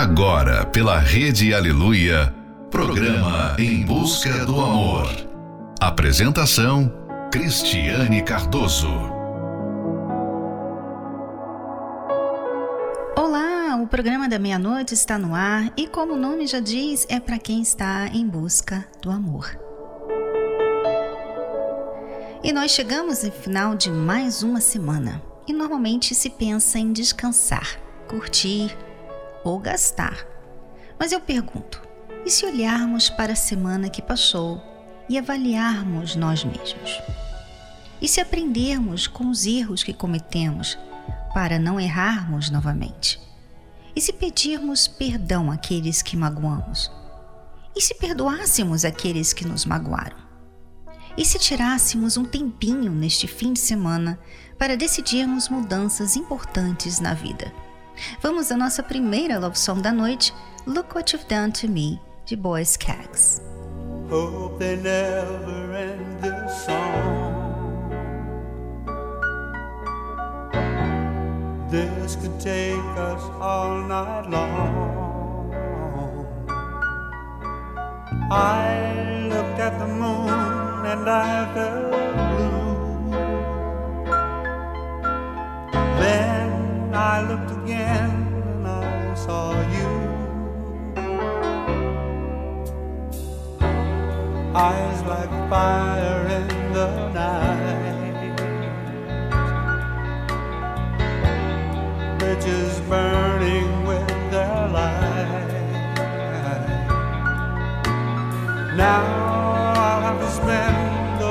Agora, pela Rede Aleluia, programa Em Busca do Amor. Apresentação: Cristiane Cardoso. Olá, o programa da meia-noite está no ar e, como o nome já diz, é para quem está em busca do amor. E nós chegamos no final de mais uma semana e normalmente se pensa em descansar, curtir ou gastar. Mas eu pergunto: e se olharmos para a semana que passou e avaliarmos nós mesmos? E se aprendermos com os erros que cometemos para não errarmos novamente? E se pedirmos perdão àqueles que magoamos? E se perdoássemos aqueles que nos magoaram? E se tirássemos um tempinho neste fim de semana para decidirmos mudanças importantes na vida? Vamos à nossa primeira love song da noite, Look What You've Done to Me, de Boys Cags. Hope they never end song. This could take us all night long. I looked at the moon and I I looked again and I saw you. Eyes like fire in the night, bridges burning with their light. Now thought I'd fall again so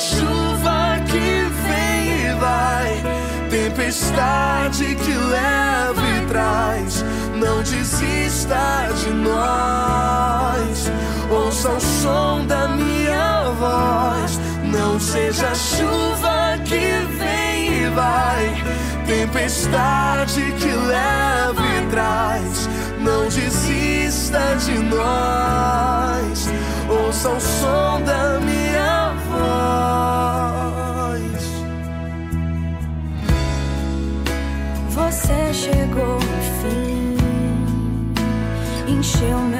chuva que vem e vai, tempestade que leva e traz. Não desista de nós. Ouça o som da minha voz. Não seja chuva que vem e vai, tempestade que leva e traz. Não desista de nós ouça o som da minha voz. Você chegou no fim, encheu meu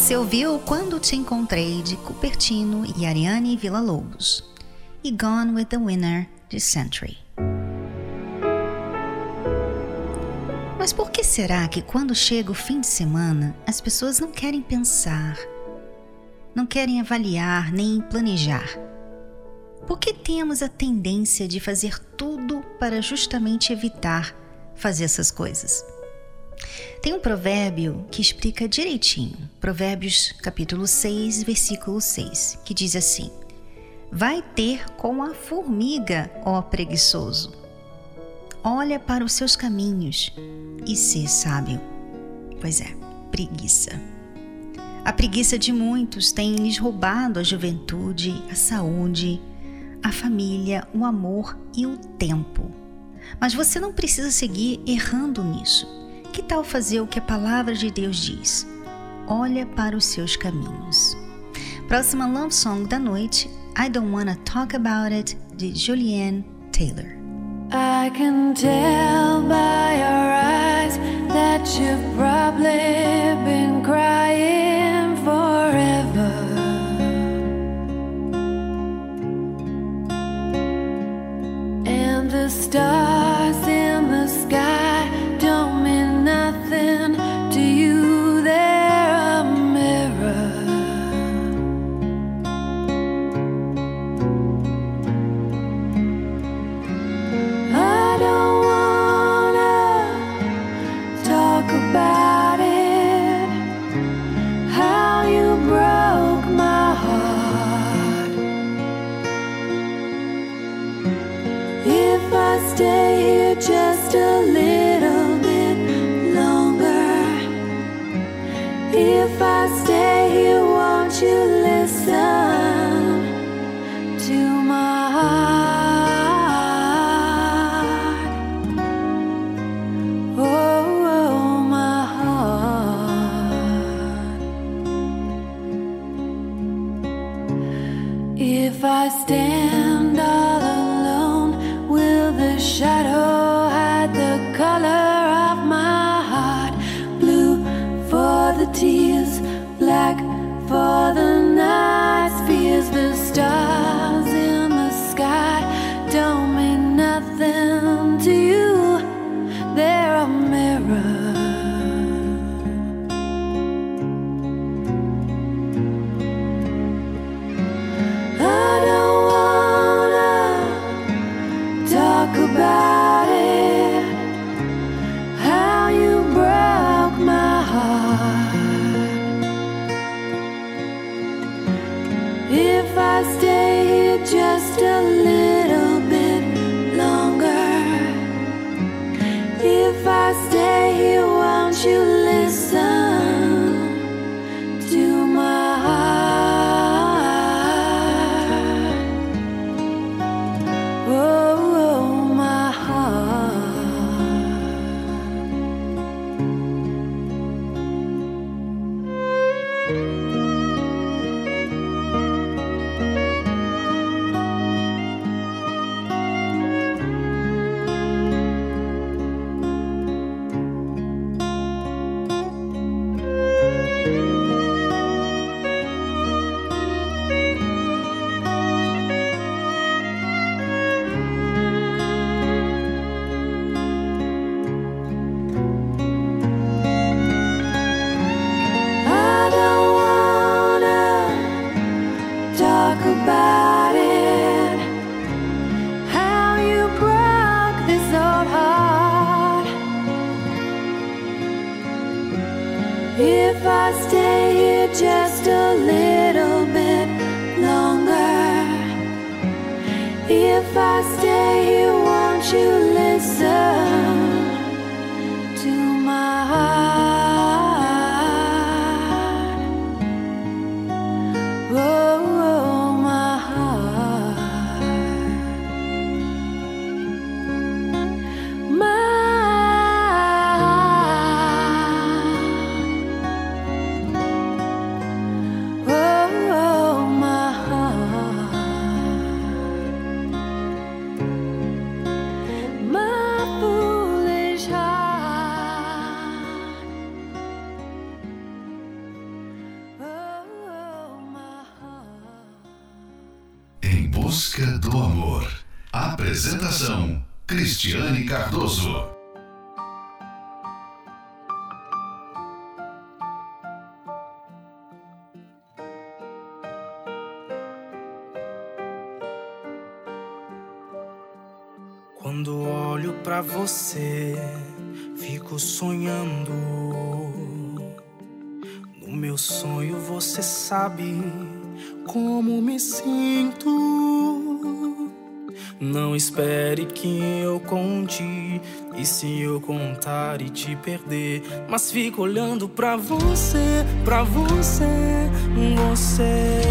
Você ouviu Quando Te Encontrei de Cupertino e Ariane Villa-Lobos e Gone with the Winner de Century. Mas por que será que quando chega o fim de semana as pessoas não querem pensar, não querem avaliar nem planejar? Por que temos a tendência de fazer tudo para justamente evitar fazer essas coisas? Tem um provérbio que explica direitinho, Provérbios capítulo 6, versículo 6, que diz assim: Vai ter com a formiga, ó preguiçoso. Olha para os seus caminhos e ser sábio. Pois é, preguiça. A preguiça de muitos tem lhes roubado a juventude, a saúde, a família, o amor e o tempo. Mas você não precisa seguir errando nisso. Que tal fazer o que a palavra de Deus diz? Olha para os seus caminhos. Próxima love song da noite, I Don't Wanna Talk About It, de Julianne Taylor. I can tell by your eyes that you've probably been crying forever. And the stars sabe como me sinto. Não espere que eu conte. E se eu contar e te perder? Mas fico olhando pra você, pra você, você.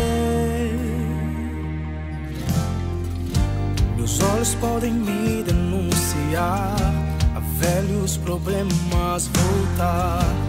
Meus olhos podem me denunciar. A velhos problemas voltar.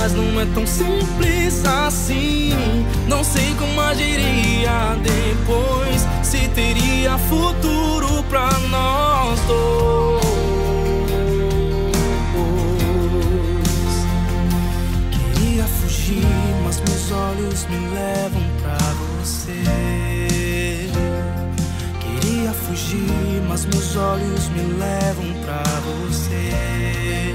Mas não é tão simples assim. Não sei como agiria depois. Se teria futuro pra nós dois. Queria fugir, mas meus olhos me levam pra você. Queria fugir, mas meus olhos me levam pra você.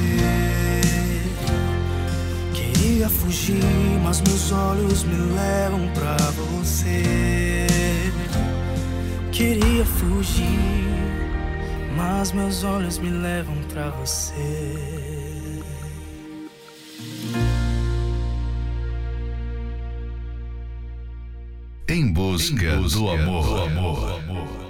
você. Queria fugir, mas meus olhos me levam pra você. Queria fugir, mas meus olhos me levam pra você. Em busca, do amor. Look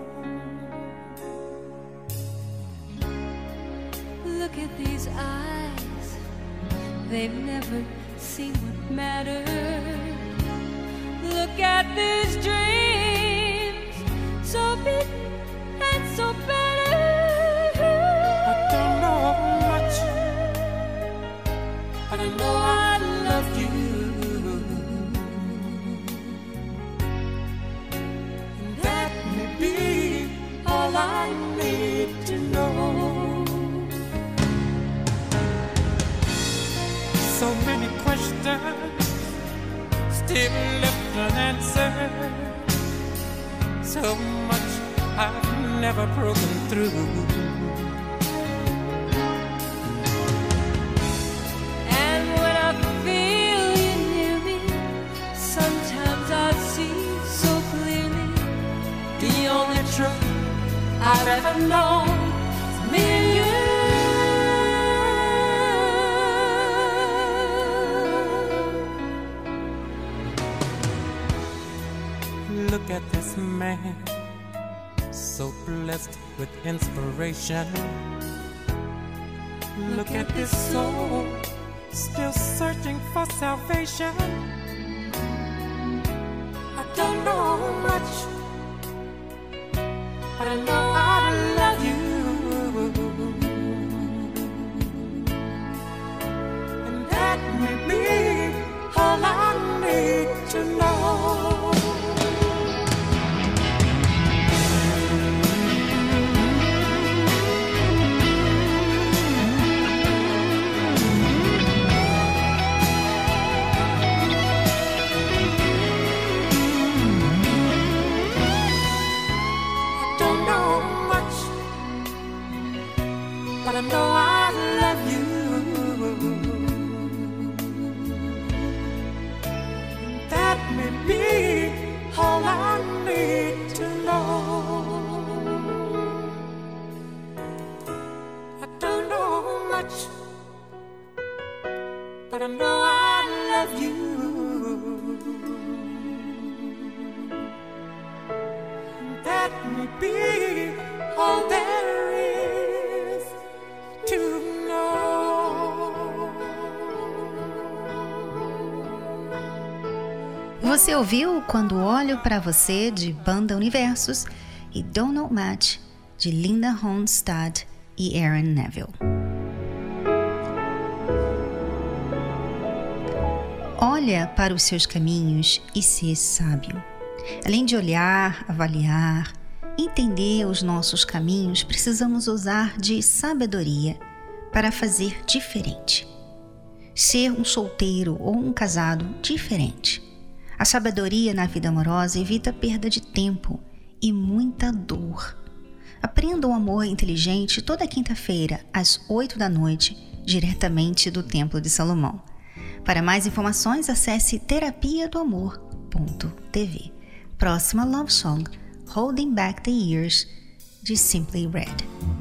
Look at these eyes, they've never seen what matters. Look at these dreams, so big still left an answer. So much I've never broken through. And when I feel you near me, sometimes I see so clearly the only truth I've ever known. So blessed with inspiration. Look at this soul, still searching for salvation. I don't know much, but I know Quando Olho Pra Você, de Banda Universos, e Know Much, de Linda Ronstadt e Aaron Neville. Olha para os seus caminhos e se sábio. Além de olhar, avaliar, entender os nossos caminhos, precisamos usar de sabedoria para fazer diferente. Ser um solteiro ou um casado diferente. A sabedoria na vida amorosa evita perda de tempo e muita dor. Aprenda o amor inteligente toda quinta-feira, às 8 da noite, diretamente do Templo de Salomão. Para mais informações, acesse terapia do amor.tv. Próxima love song, Holding Back the Years, de Simply Red.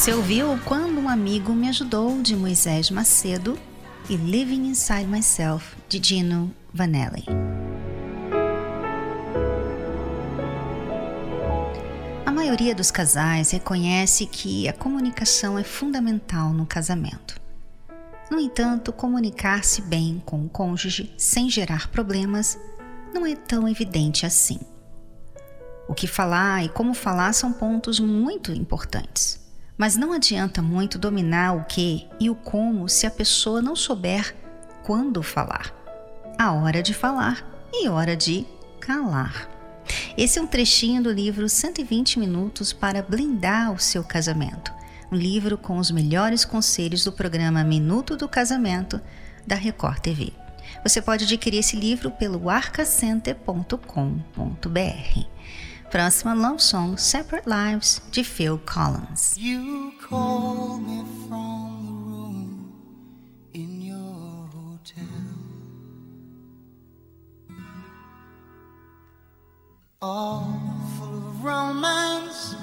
Você ouviu Quando um Amigo Me Ajudou, de Moisés Macedo, e Living Inside Myself, de Gino Vanelli. A maioria dos casais reconhece que a comunicação é fundamental no casamento. No entanto, comunicar-se bem com o cônjuge sem gerar problemas não é tão evidente assim. O que falar e como falar são pontos muito importantes. Mas não adianta muito dominar o que e o como se a pessoa não souber quando falar, a hora de falar e hora de calar. Esse é um trechinho do livro 120 Minutos para Blindar o Seu Casamento, um livro com os melhores conselhos do programa Minuto do Casamento da Record TV. Você pode adquirir esse livro pelo arcacenter.com.br. Próxima love song Separate Lives de Phil Collins. You call me from the room in your hotel. All full of romance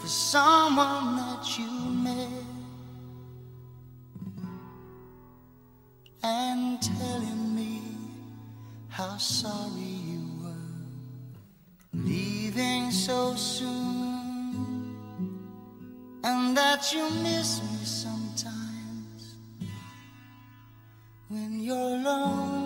for someone that you met. And telling me how sorry you leaving so soon. And that you miss me sometimes when you're alone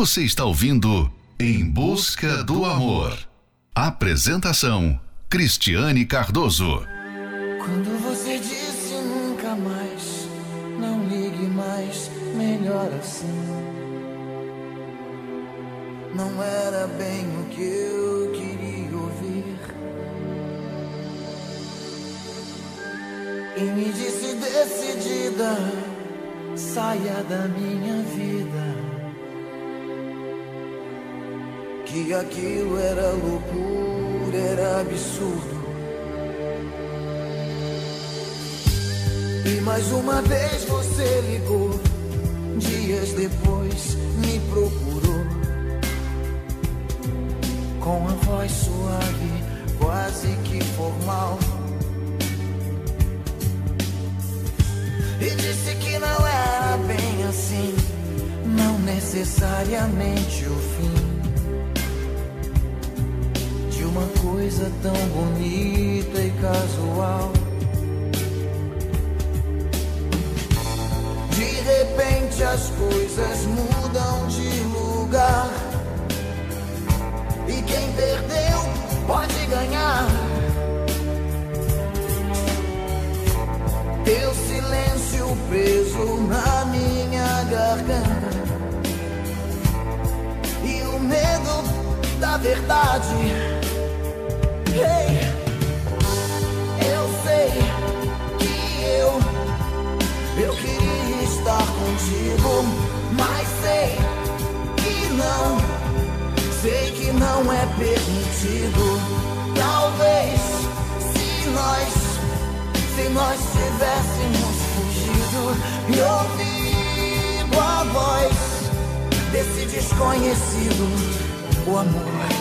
Você está ouvindo Em Busca do Amor. Apresentação: Cristiane Cardoso. Quando você disse nunca mais, não ligue mais, melhor assim. Não era bem o que eu queria ouvir. E me disse decidida, saia da minha vida. Que aquilo era loucura, era absurdo. E mais uma vez você ligou. Dias depois me procurou. Com a voz suave, quase que formal. E disse que não era bem assim. Não necessariamente o fim coisa tão bonita e casual. De repente as coisas mudam de lugar. E quem perdeu pode ganhar. Teu silêncio preso na minha garganta. E o medo da verdade. Não é permitido. Talvez se nós, se nós tivéssemos fugido e ouvido a voz desse desconhecido, o amor,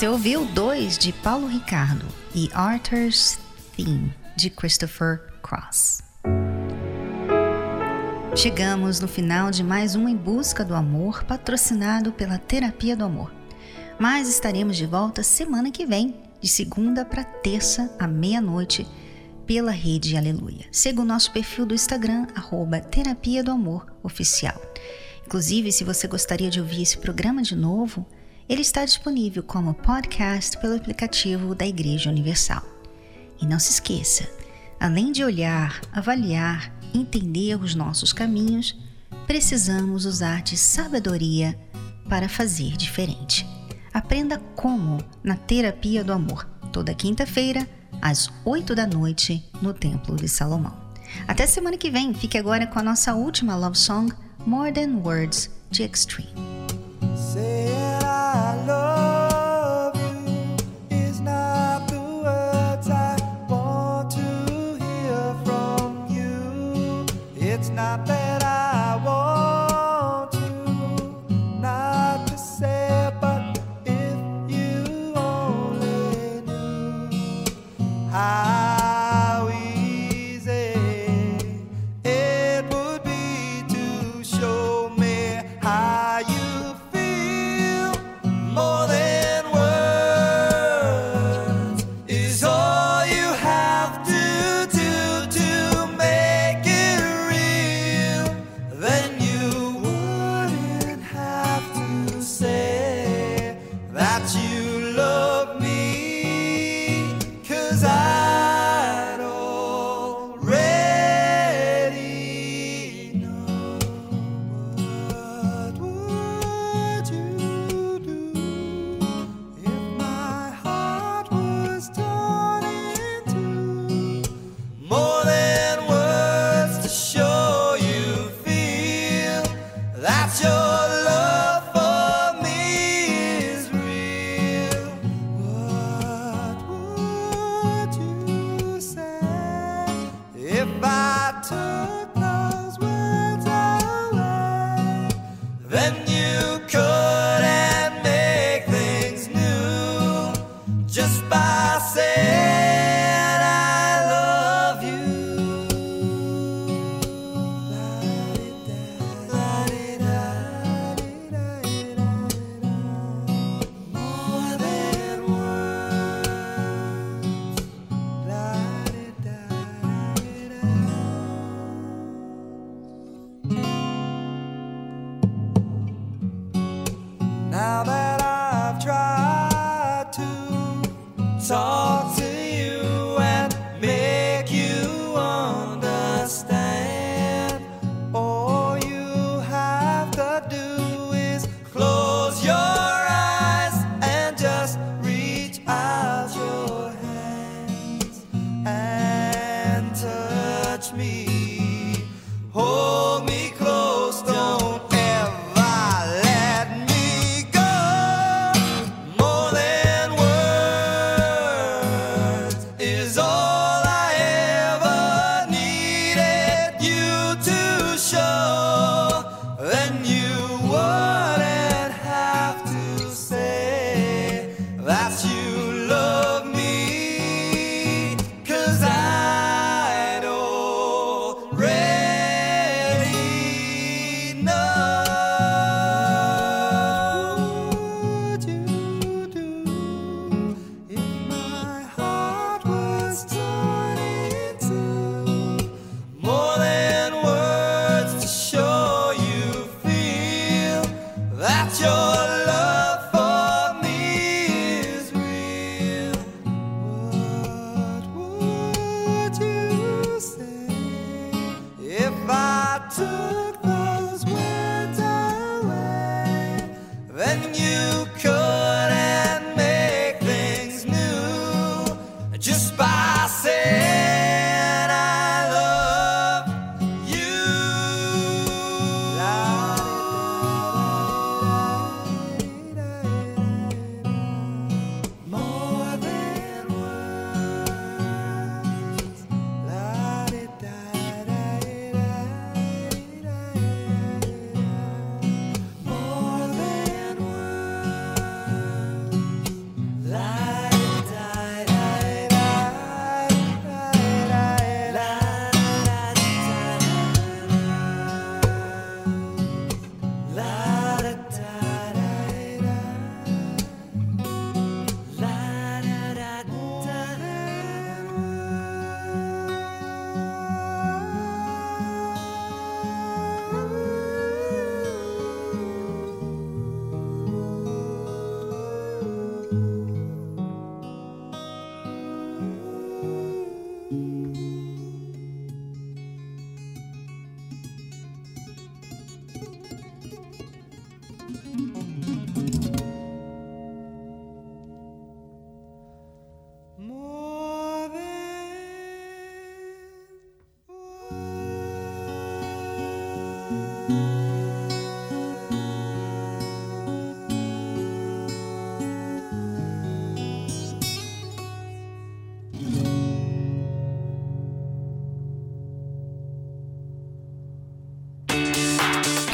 Você ouviu dois de Paulo Ricardo e Arthur's Theme de Christopher Cross. Chegamos no final de mais um Em Busca do Amor, patrocinado pela Terapia do Amor. Mas estaremos de volta semana que vem, de segunda para terça, à meia-noite, pela rede Aleluia. Siga o nosso perfil do Instagram, arroba Terapia do Amor Oficial. Inclusive, se você gostaria de ouvir esse programa de novo, ele está disponível como podcast pelo aplicativo da Igreja Universal. E não se esqueça, além de olhar, avaliar, entender os nossos caminhos, precisamos usar de sabedoria para fazer diferente. Aprenda como na Terapia do Amor, toda quinta-feira, às 8 da noite, no Templo de Salomão. Até semana que vem, fique agora com a nossa última love song, More Than Words, de Extreme. That